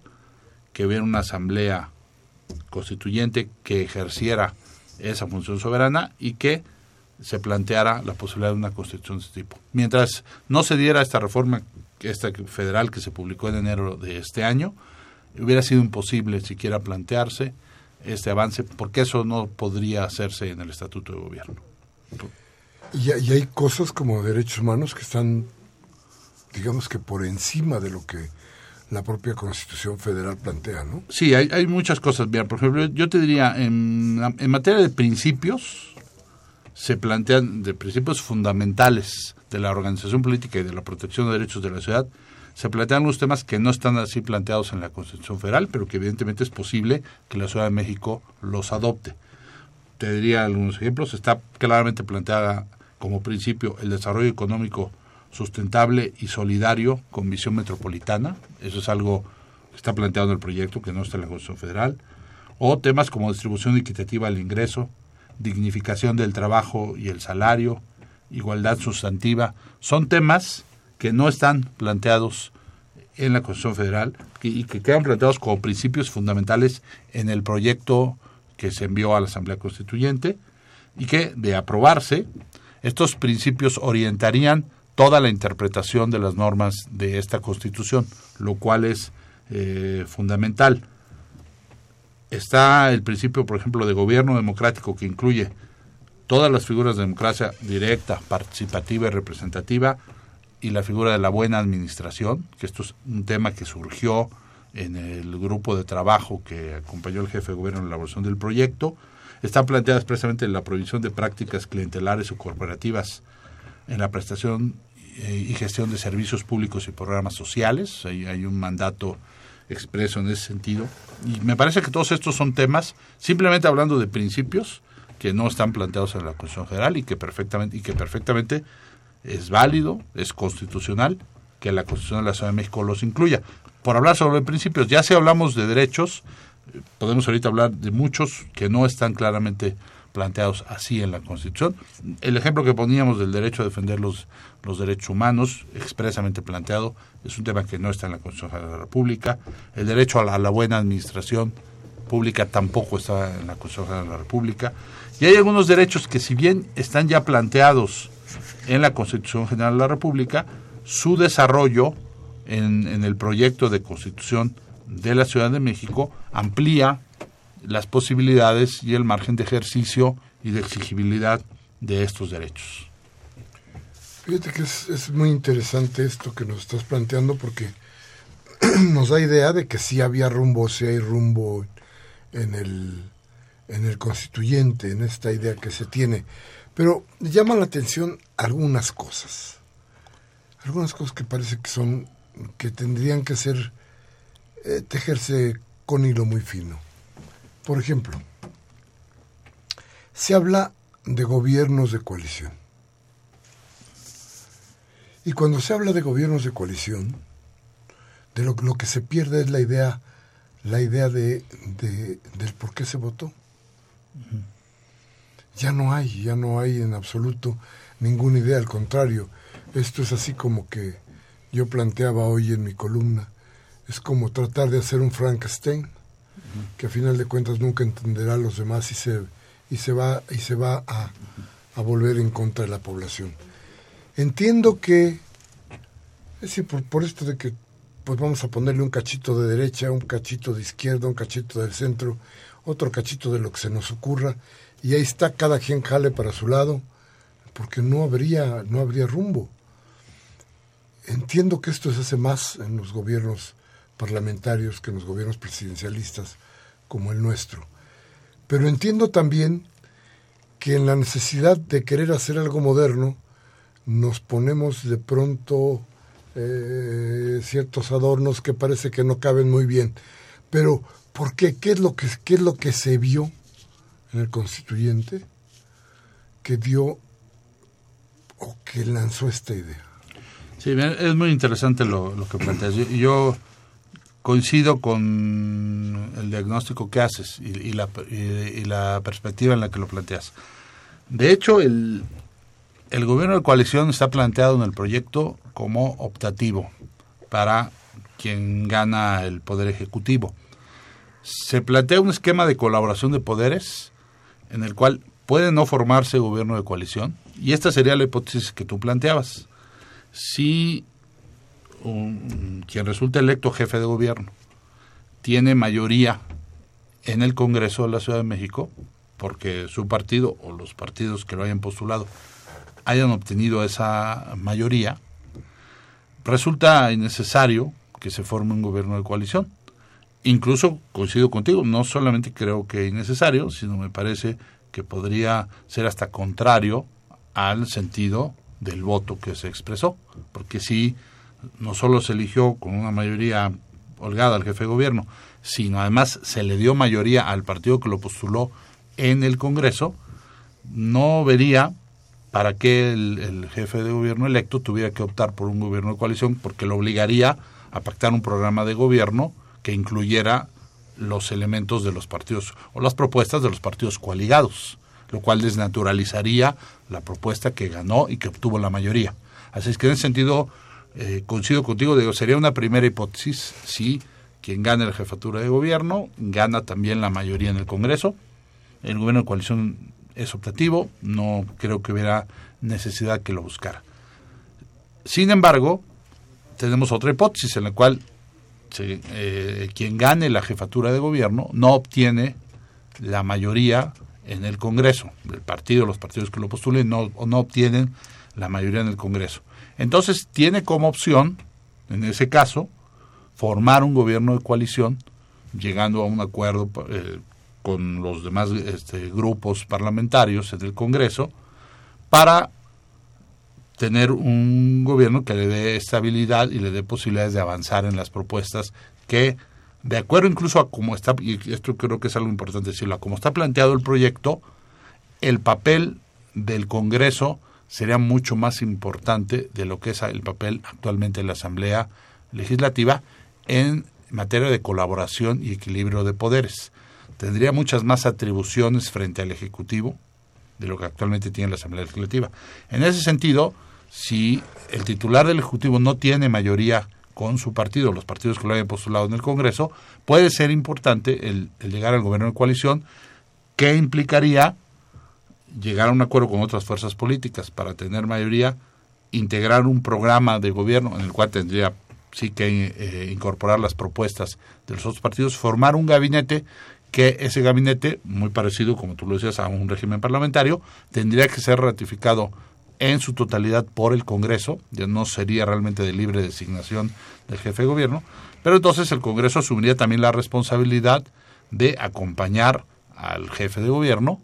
que hubiera una asamblea constituyente que ejerciera esa función soberana y que se planteara la posibilidad de una constitución de este tipo. Mientras no se diera esta reforma esta federal que se publicó en enero de este año, hubiera sido imposible siquiera plantearse este avance, porque eso no podría hacerse en el Estatuto de Gobierno. Y, y hay cosas como derechos humanos que están, digamos que por encima de lo que la propia Constitución Federal plantea, ¿no? Sí, hay, hay muchas cosas. Mira, por ejemplo, yo te diría, en, en materia de principios, se plantean de principios fundamentales de la organización política y de la protección de derechos de la ciudad, se plantean unos temas que no están así planteados en la Constitución Federal, pero que evidentemente es posible que la Ciudad de México los adopte. Te diría algunos ejemplos. Está claramente planteada como principio el desarrollo económico sustentable y solidario con visión metropolitana. Eso es algo que está planteado en el proyecto, que no está en la Constitución Federal. O temas como distribución equitativa del ingreso, dignificación del trabajo y el salario, igualdad sustantiva. Son temas que no están planteados en la Constitución Federal y que quedan planteados como principios fundamentales en el proyecto que se envió a la Asamblea Constituyente y que, de aprobarse, estos principios orientarían toda la interpretación de las normas de esta Constitución, lo cual es eh, fundamental. Está el principio, por ejemplo, de gobierno democrático que incluye todas las figuras de democracia directa, participativa y representativa, y la figura de la buena administración, que esto es un tema que surgió en el grupo de trabajo que acompañó al jefe de gobierno en la elaboración del proyecto. Está planteada expresamente la prohibición de prácticas clientelares o corporativas en la prestación eh, y gestión de servicios públicos y programas sociales. Hay, hay un mandato expreso en ese sentido. Y me parece que todos estos son temas, simplemente hablando de principios, que no están planteados en la Constitución General y que perfectamente y que perfectamente es válido, es constitucional que la Constitución de la Ciudad de México los incluya. Por hablar sobre principios, ya si hablamos de derechos, podemos ahorita hablar de muchos que no están claramente planteados así en la Constitución. El ejemplo que poníamos del derecho a defender los, los derechos humanos, expresamente planteado, es un tema que no está en la Constitución de la República. El derecho a la, a la buena administración pública tampoco está en la Constitución de la República. Y hay algunos derechos que si bien están ya planteados en la Constitución General de la República, su desarrollo en, el proyecto de Constitución de la Ciudad de México amplía las posibilidades y el margen de ejercicio y de exigibilidad de estos derechos. Fíjate que es, es muy interesante esto que nos estás planteando porque nos da idea de que sí había rumbo, sí hay rumbo en el, en el constituyente, en esta idea que se tiene. Pero llama la atención algunas cosas. Algunas cosas que parece que son, que tendrían que ser, eh, tejerse con hilo muy fino. Por ejemplo, se habla de gobiernos de coalición. Y cuando se habla de gobiernos de coalición, de lo, lo que se pierde es la idea, la idea de, de, del por qué se votó. Ya no hay, ya no hay en absoluto ninguna idea, al contrario, esto es así como que yo planteaba hoy en mi columna, es como tratar de hacer un Frankenstein, que a final de cuentas nunca entenderá a los demás y se, y se va, y se va a, a volver en contra de la población. Entiendo que, es decir, por, por esto de que pues vamos a ponerle un cachito de derecha, un cachito de izquierda, un cachito del centro, otro cachito de lo que se nos ocurra, y ahí está cada quien jale para su lado, porque no habría, no habría rumbo. Entiendo que esto se hace más en los gobiernos parlamentarios que en los gobiernos presidencialistas como el nuestro. Pero entiendo también que en la necesidad de querer hacer algo moderno, nos ponemos de pronto eh, ciertos adornos que parece que no caben muy bien. Pero, ¿por qué? ¿Qué es lo que, qué es lo que se vio en el constituyente que dio o que lanzó esta idea? Sí, es muy interesante lo, lo que planteas. Yo, coincido con el diagnóstico que haces y, la, y la perspectiva en la que lo planteas. De hecho, el, el gobierno de coalición está planteado en el proyecto como optativo para quien gana el poder ejecutivo. Se plantea un esquema de colaboración de poderes en el cual puede no formarse gobierno de coalición y esta sería la hipótesis que tú planteabas. Si quien resulta electo jefe de gobierno tiene mayoría en el Congreso de la Ciudad de México, porque su partido o los partidos que lo hayan postulado hayan obtenido esa mayoría, resulta innecesario que se forme un gobierno de coalición. Incluso coincido contigo, no solamente creo que es innecesario, sino me parece que podría ser hasta contrario al sentido del voto que se expresó, porque si no solo se eligió con una mayoría holgada al jefe de gobierno, sino además se le dio mayoría al partido que lo postuló en el Congreso, no vería para qué el, jefe de gobierno electo tuviera que optar por un gobierno de coalición, porque lo obligaría a pactar un programa de gobierno que incluyera los elementos de los partidos o las propuestas de los partidos coaligados, lo cual desnaturalizaría la propuesta que ganó y que obtuvo la mayoría. Así es que en ese sentido eh, coincido contigo, digo, sería una primera hipótesis si quien gana la jefatura de gobierno gana también la mayoría en el Congreso. El gobierno de coalición es optativo, no creo que hubiera necesidad que lo buscara. Sin embargo, tenemos otra hipótesis en la cual eh, quien gane la jefatura de gobierno no obtiene la mayoría en el Congreso. El partido, los partidos que lo postulen no, no obtienen la mayoría en el Congreso. Entonces tiene como opción, en ese caso, formar un gobierno de coalición, llegando a un acuerdo eh, con los demás este, grupos parlamentarios del Congreso, para tener un gobierno que le dé estabilidad y le dé posibilidades de avanzar en las propuestas que, de acuerdo incluso a cómo está, y esto creo que es algo importante decirlo, a cómo está planteado el proyecto, el papel del Congreso sería mucho más importante de lo que es el papel actualmente en la Asamblea Legislativa en materia de colaboración y equilibrio de poderes. Tendría muchas más atribuciones frente al Ejecutivo de lo que actualmente tiene la Asamblea Legislativa. En ese sentido, si el titular del Ejecutivo no tiene mayoría con su partido, los partidos que lo hayan postulado en el Congreso, puede ser importante el, llegar al gobierno de coalición, que implicaría llegar a un acuerdo con otras fuerzas políticas para tener mayoría, integrar un programa de gobierno en el cual tendría sí que eh, incorporar las propuestas de los otros partidos, formar un gabinete que ese gabinete, muy parecido, como tú lo decías, a un régimen parlamentario, tendría que ser ratificado en su totalidad por el Congreso, ya no sería realmente de libre designación del jefe de gobierno, pero entonces el Congreso asumiría también la responsabilidad de acompañar al jefe de gobierno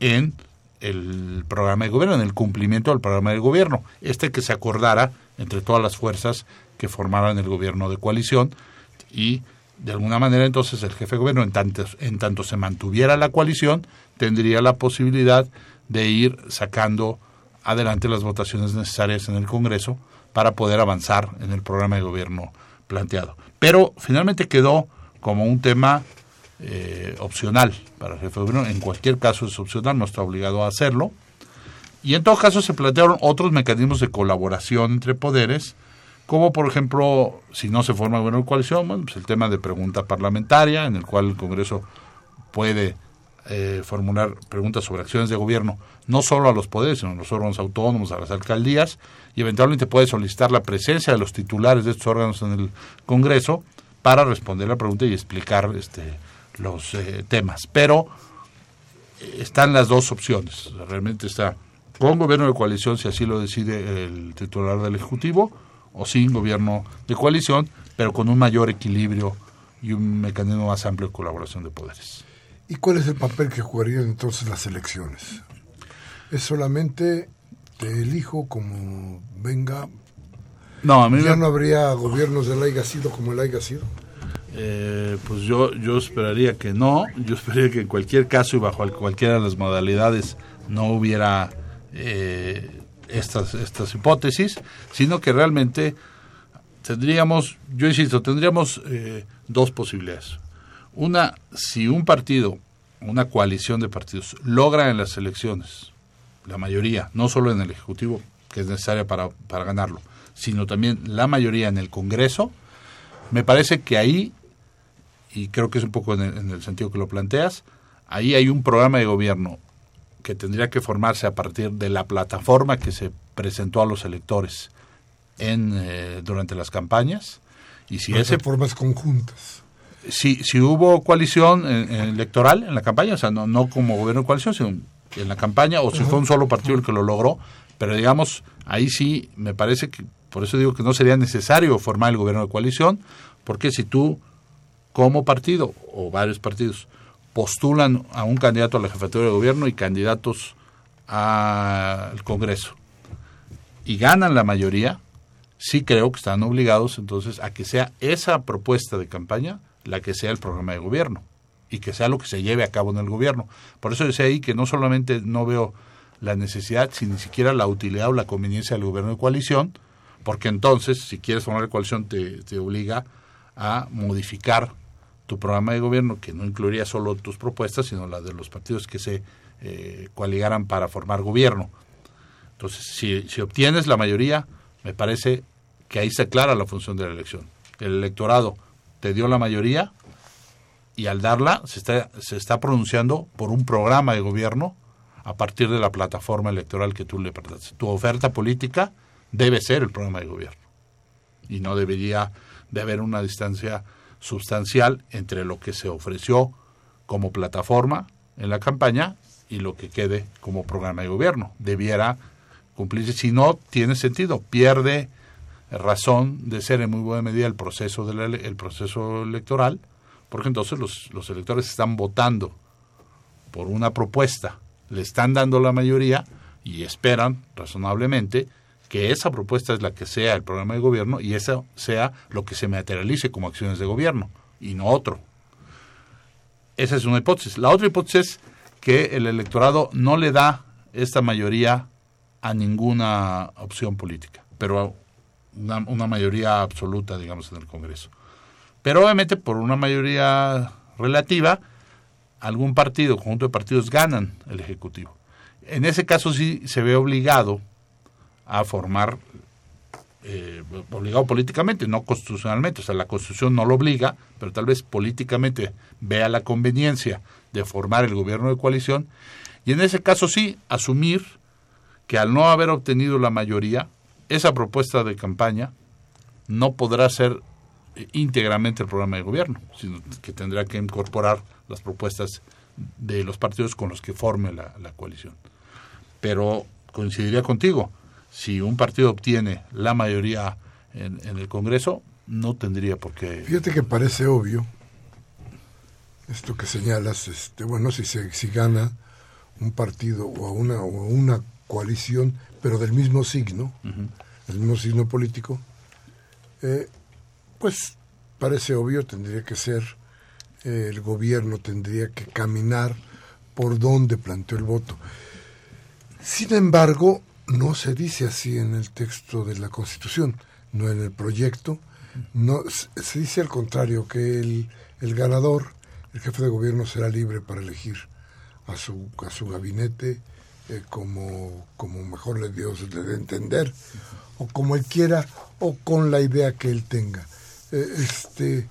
en el programa de gobierno, en el cumplimiento del programa de gobierno, este que se acordara entre todas las fuerzas que formaran el gobierno de coalición y de alguna manera entonces el jefe de gobierno, en tanto, en tanto se mantuviera la coalición, tendría la posibilidad de ir sacando adelante las votaciones necesarias en el Congreso para poder avanzar en el programa de gobierno planteado. Pero finalmente quedó como un tema eh, opcional para el jefe de gobierno. En cualquier caso es opcional, no está obligado a hacerlo. Y en todo caso se plantearon otros mecanismos de colaboración entre poderes, como por ejemplo, si no se forma gobierno de coalición, pues el tema de pregunta parlamentaria, en el cual el Congreso puede eh, formular preguntas sobre acciones de gobierno, no solo a los poderes, sino a los órganos autónomos, a las alcaldías, y eventualmente puede solicitar la presencia de los titulares de estos órganos en el Congreso para responder la pregunta y explicar este, los eh, temas. Pero eh, están las dos opciones. Realmente está con gobierno de coalición, si así lo decide el titular del Ejecutivo, o sin gobierno de coalición, pero con un mayor equilibrio y un mecanismo más amplio de colaboración de poderes. ¿Y cuál es el papel que jugarían entonces las elecciones? ¿Es solamente te elijo como venga? No, a mí ¿Ya no habría gobiernos del haya sido como el haya sido? Eh, pues yo, yo esperaría que no, yo esperaría que en cualquier caso y bajo cualquiera de las modalidades no hubiera eh, estas, estas hipótesis, sino que realmente tendríamos, yo insisto, tendríamos eh, dos posibilidades. Una, si un partido, una coalición de partidos, logra en las elecciones la mayoría, no solo en el Ejecutivo, que es necesaria para, para ganarlo, sino también la mayoría en el Congreso, me parece que ahí, y creo que es un poco en el, en el sentido que lo planteas, ahí hay un programa de gobierno que tendría que formarse a partir de la plataforma que se presentó a los electores en eh, durante las campañas y si ese formas conjuntas si, si hubo coalición electoral en la campaña, o sea, no, no como gobierno de coalición, sino en la campaña, o si fue un solo partido el que lo logró, pero digamos, ahí sí me parece que, por eso digo que no sería necesario formar el gobierno de coalición, porque si tú, como partido, o varios partidos, postulan a un candidato a la jefatura de gobierno y candidatos al Congreso, y ganan la mayoría, sí creo que están obligados entonces a que sea esa propuesta de campaña la que sea el programa de gobierno y que sea lo que se lleve a cabo en el gobierno. Por eso decía ahí que no solamente no veo la necesidad, sino ni siquiera la utilidad o la conveniencia del gobierno de coalición, porque entonces, si quieres formar coalición, te, te obliga a modificar tu programa de gobierno, que no incluiría solo tus propuestas, sino las de los partidos que se eh, coaligaran para formar gobierno. Entonces, si, si obtienes la mayoría, me parece que ahí se aclara la función de la elección. El electorado te dio la mayoría y al darla se está, se está pronunciando por un programa de gobierno a partir de la plataforma electoral que tú le perteneces. Tu oferta política debe ser el programa de gobierno y no debería de haber una distancia sustancial entre lo que se ofreció como plataforma en la campaña y lo que quede como programa de gobierno. Debiera cumplirse. Si no, tiene sentido. Pierde razón de ser en muy buena medida el proceso, de proceso electoral, porque entonces los, los electores están votando por una propuesta, le están dando la mayoría y esperan razonablemente que esa propuesta es la que sea el programa de gobierno y eso sea lo que se materialice como acciones de gobierno y no otro. Esa es una hipótesis. La otra hipótesis es que el electorado no le da esta mayoría a ninguna opción política, pero una, una mayoría absoluta, digamos, en el Congreso. Pero obviamente por una mayoría relativa, algún partido, conjunto de partidos ganan el Ejecutivo. En ese caso sí se ve obligado a formar, eh, obligado políticamente, no constitucionalmente, o sea, la Constitución no lo obliga, pero tal vez políticamente vea la conveniencia de formar el gobierno de coalición, y en ese caso sí asumir que al no haber obtenido la mayoría, esa propuesta de campaña no podrá ser íntegramente el programa de gobierno, sino que tendrá que incorporar las propuestas de los partidos con los que forme la, coalición. Pero coincidiría contigo, si un partido obtiene la mayoría en, en el Congreso, no tendría por qué... Fíjate que parece obvio esto que señalas, este, bueno, si se si gana un partido o una o una coalición, pero del mismo signo, del mismo signo político, eh, pues parece obvio, tendría que ser eh, el gobierno tendría que caminar por donde planteó el voto. Sin embargo, no se dice así en el texto de la Constitución, no en el proyecto. No, se se dice al contrario, que el, el ganador, el jefe de gobierno, será libre para elegir a su, a su gabinete eh, como, como mejor le dio, se le dé entender, o como él quiera, o con la idea que él tenga. Eh, este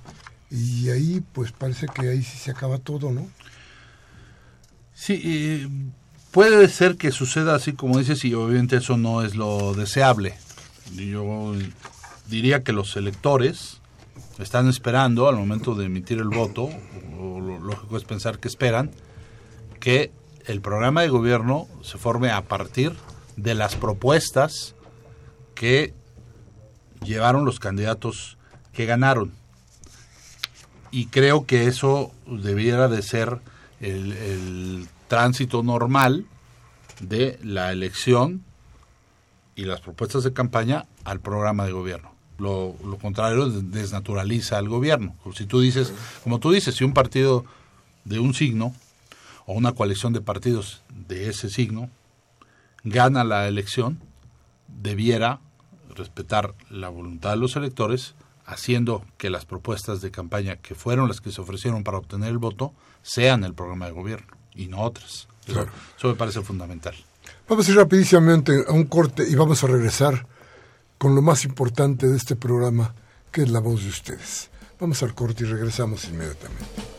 Y ahí, pues parece que ahí sí se acaba todo, ¿no? Sí, puede ser que suceda así como dices y obviamente eso no es lo deseable. Yo diría que los electores están esperando al momento de emitir el voto, o lo lógico es pensar que esperan, que el programa de gobierno se forme a partir de las propuestas que llevaron los candidatos que ganaron. Y creo que eso debiera de ser el, tránsito normal de la elección y las propuestas de campaña al programa de gobierno. Lo, lo contrario desnaturaliza al gobierno. Si tú dices, como tú dices, si un partido de un signo o una coalición de partidos de ese signo gana la elección, debiera respetar la voluntad de los electores, haciendo que las propuestas de campaña que fueron las que se ofrecieron para obtener el voto sean el programa de gobierno y no otras. Eso, Claro. eso me parece fundamental. Vamos a ir rapidísimamente a un corte y vamos a regresar con lo más importante de este programa, que es la voz de ustedes. Vamos al corte y regresamos inmediatamente.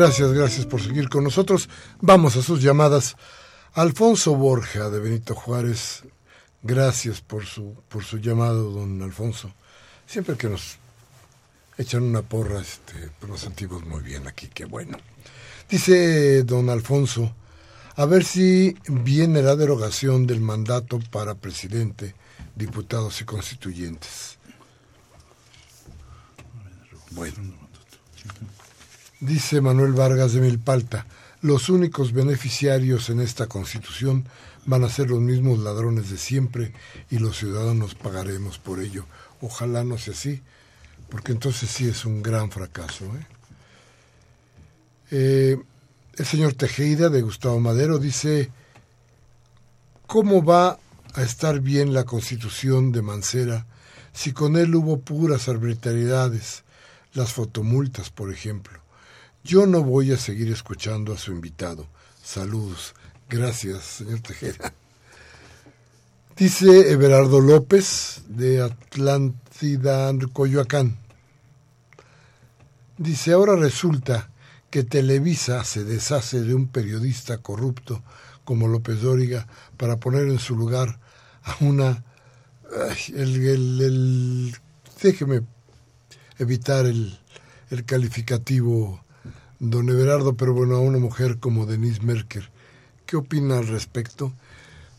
Gracias, gracias por seguir con nosotros. Vamos a sus llamadas. Alfonso Borja de Benito Juárez, gracias por su, por su llamado, don Alfonso. Siempre que nos echan una porra, este, pues nos sentimos muy bien aquí, qué bueno. Dice don Alfonso, a ver si viene la derogación del mandato para presidente, diputados y constituyentes. Bueno. Dice Manuel Vargas de Milpalta, los únicos beneficiarios en esta constitución van a ser los mismos ladrones de siempre y los ciudadanos pagaremos por ello. Ojalá no sea así, porque entonces sí es un gran fracaso. ¿eh? Eh, el señor Tejeda de Gustavo Madero dice, ¿cómo va a estar bien la constitución de Mancera si con él hubo puras arbitrariedades, las fotomultas, por ejemplo? Yo no voy a seguir escuchando a su invitado. Saludos. Gracias, señor Tejera. Dice Everardo López de Atlántida, Coyoacán. Dice, ahora resulta que Televisa se deshace de un periodista corrupto como López Dóriga para poner en su lugar a una... el, déjeme evitar el, el calificativo don Everardo, pero bueno, a una mujer como Denise Merker. ¿Qué opina al respecto?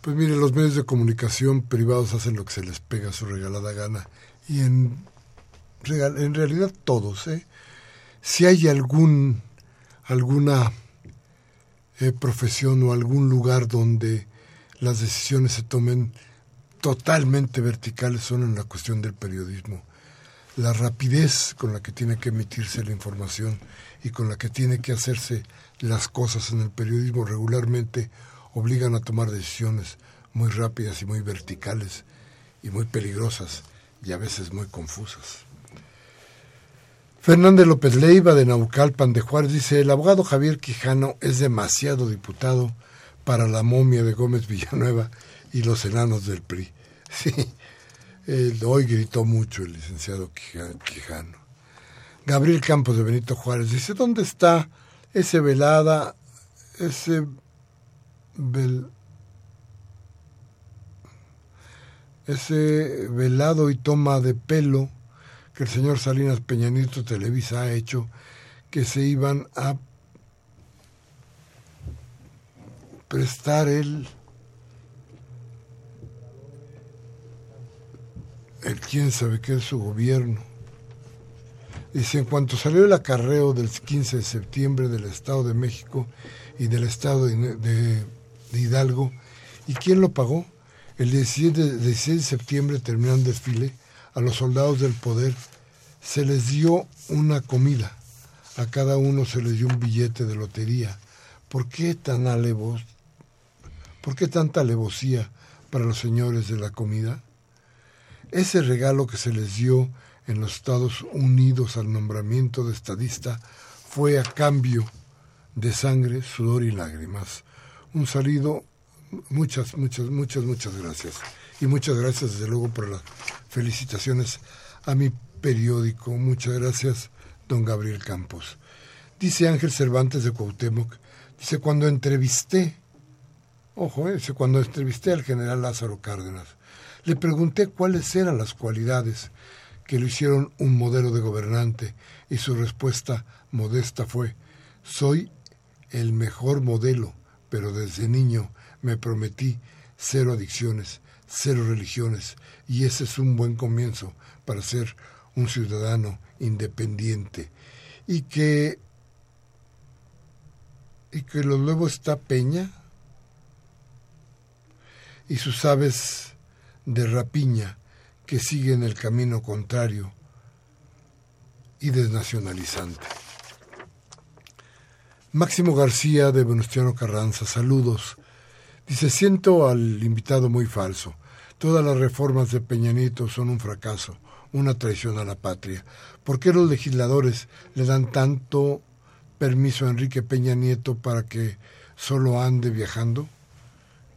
Pues mire, los medios de comunicación privados hacen lo que se les pega a su regalada gana. Y en, en realidad todos, ¿eh? Si hay algún, alguna eh, profesión o algún lugar donde las decisiones se tomen totalmente verticales son en la cuestión del periodismo. La rapidez con la que tiene que emitirse la información y con la que tiene que hacerse las cosas en el periodismo regularmente obligan a tomar decisiones muy rápidas y muy verticales y muy peligrosas y a veces muy confusas. Fernández López Leiva de Naucalpan de Juárez dice, el abogado Javier Quijano es demasiado diputado para la momia de Gómez Villanueva y los enanos del PRI. Sí, hoy gritó mucho el licenciado Quijano. Gabriel Campos de Benito Juárez dice, ¿dónde está ese velada, ese ese velado y toma de pelo que el señor Salinas Peñanito Televisa ha hecho, que se iban a prestar el, el quién sabe qué es su gobierno Dice, en cuanto salió el acarreo del 15 de septiembre del Estado de México y del Estado de, Hidalgo, ¿y quién lo pagó? El 16 de, septiembre terminó un desfile, a los soldados del poder se les dio una comida, a cada uno se les dio un billete de lotería. ¿Por qué tan alevos? ¿Por qué tanta alevosía para los señores de la comida? Ese regalo que se les dio en los Estados Unidos al nombramiento de estadista fue a cambio de sangre, sudor y lágrimas. Un salido, muchas, muchas, muchas, muchas gracias. Y muchas gracias, desde luego, por las felicitaciones a mi periódico. Muchas gracias, don Gabriel Campos. Dice Ángel Cervantes de Cuauhtémoc, dice, cuando entrevisté, ojo, eh, dice, cuando entrevisté al general Lázaro Cárdenas, le pregunté cuáles eran las cualidades que lo hicieron un modelo de gobernante y su respuesta modesta fue, soy el mejor modelo, pero desde niño me prometí cero adicciones, cero religiones, y ese es un buen comienzo para ser un ciudadano independiente. Y que, y que lo nuevo está Peña y sus aves de rapiña que siguen el camino contrario y desnacionalizante. Máximo García de Venustiano Carranza, saludos. Dice, siento al invitado muy falso. Todas las reformas de Peña Nieto son un fracaso, una traición a la patria. ¿Por qué los legisladores le dan tanto permiso a Enrique Peña Nieto para que solo ande viajando?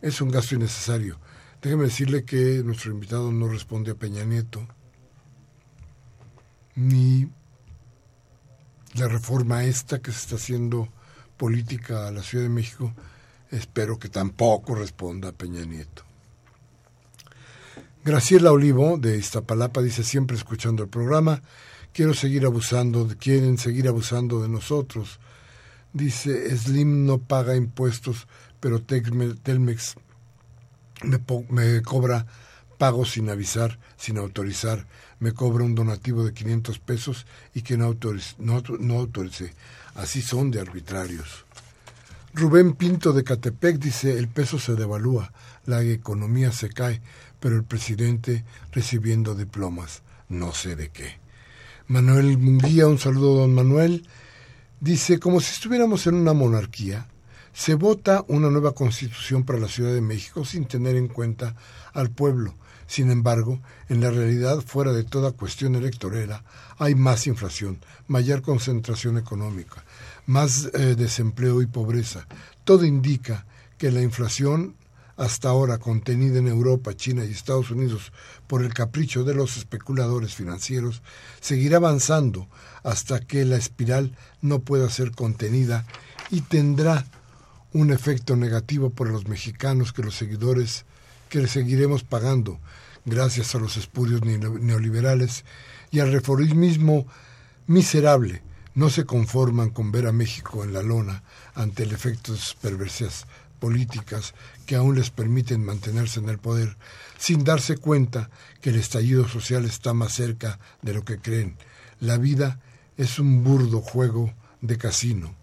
Es un gasto innecesario. Déjeme decirle que nuestro invitado no responde a Peña Nieto, ni la reforma esta que se está haciendo política a la Ciudad de México, espero que tampoco responda Peña Nieto. Graciela Olivo de Iztapalapa dice siempre escuchando el programa, quiero seguir abusando, quieren seguir abusando de nosotros. Dice, Slim no paga impuestos, pero Telmex me, me cobra pago sin avisar, sin autorizar, me cobra un donativo de 500 pesos y que no, no autorice. Así son de arbitrarios. Rubén Pinto de Catepec dice, el peso se devalúa, la economía se cae, pero el presidente recibiendo diplomas, no sé de qué. Manuel Munguía, un saludo don Manuel, dice, como si estuviéramos en una monarquía, se vota una nueva constitución para la Ciudad de México sin tener en cuenta al pueblo. Sin embargo, en la realidad, fuera de toda cuestión electorera, hay más inflación, mayor concentración económica, más eh, desempleo y pobreza. Todo indica que la inflación hasta ahora contenida en Europa, China y Estados Unidos por el capricho de los especuladores financieros, seguirá avanzando hasta que la espiral no pueda ser contenida y tendrá un efecto negativo por los mexicanos que los seguidores que le seguiremos pagando gracias a los espurios neoliberales y al reformismo miserable no se conforman con ver a México en la lona ante el efecto de sus perversas políticas que aún les permiten mantenerse en el poder, sin darse cuenta que el estallido social está más cerca de lo que creen. La vida es un burdo juego de casino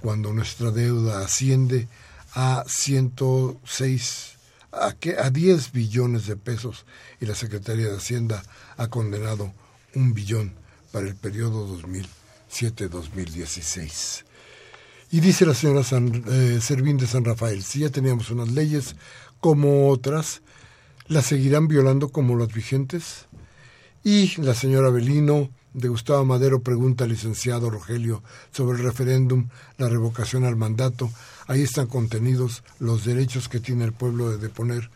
cuando nuestra deuda asciende a 106 a, a 10 billones de pesos y la Secretaría de Hacienda ha condenado un billón para el periodo 2007-2016. Y dice la señora San, eh, Servín de San Rafael, si ya teníamos unas leyes como otras, ¿las seguirán violando como las vigentes? Y la señora Belino de Gustavo Madero pregunta al licenciado Rogelio sobre el referéndum, la revocación al mandato. Ahí están contenidos los derechos que tiene el pueblo de deponer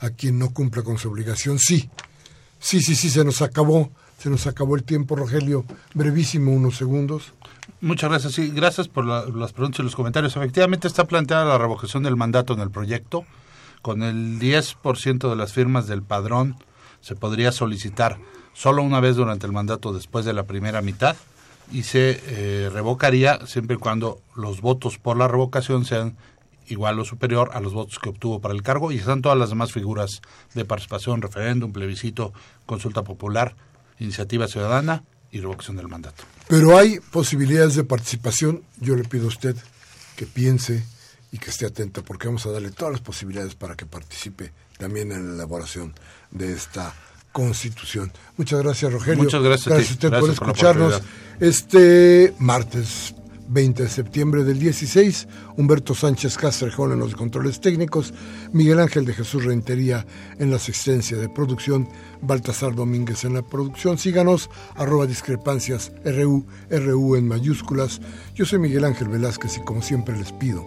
a quien no cumpla con su obligación. Sí, sí, sí, sí, se nos acabó, se nos acabó el tiempo, Rogelio. Brevísimo, unos segundos. Muchas gracias, sí, gracias por las preguntas y los comentarios. Efectivamente está planteada la revocación del mandato en el proyecto. Con el 10% de las firmas del padrón se podría solicitar solo una vez durante el mandato después de la primera mitad y se eh, revocaría siempre y cuando los votos por la revocación sean igual o superior a los votos que obtuvo para el cargo y están todas las demás figuras de participación, referéndum, plebiscito, consulta popular, iniciativa ciudadana y revocación del mandato. Pero hay posibilidades de participación. Yo le pido a usted que piense y que esté atento porque vamos a darle todas las posibilidades para que participe también en la elaboración de esta Constitución. Muchas gracias, Rogelio. Muchas gracias, gracias a usted por escucharnos. este martes 20 de septiembre del 16, Humberto Sánchez Castrejón en los controles técnicos, Miguel Ángel de Jesús Rentería en la asistencia de producción, Baltasar Domínguez en la producción. Síganos, arroba discrepancias, RU, RU en mayúsculas. Yo soy Miguel Ángel Velázquez y como siempre les pido,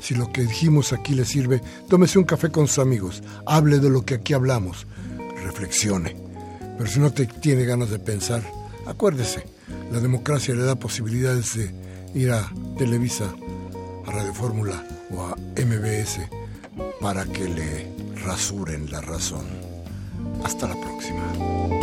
si lo que dijimos aquí le sirve, tómese un café con sus amigos, hable de lo que aquí hablamos reflexione. Pero si no te tiene ganas de pensar, acuérdese, la democracia le da posibilidades de ir a Televisa, a Radio Fórmula o a MBS para que le rasuren la razón. Hasta la próxima.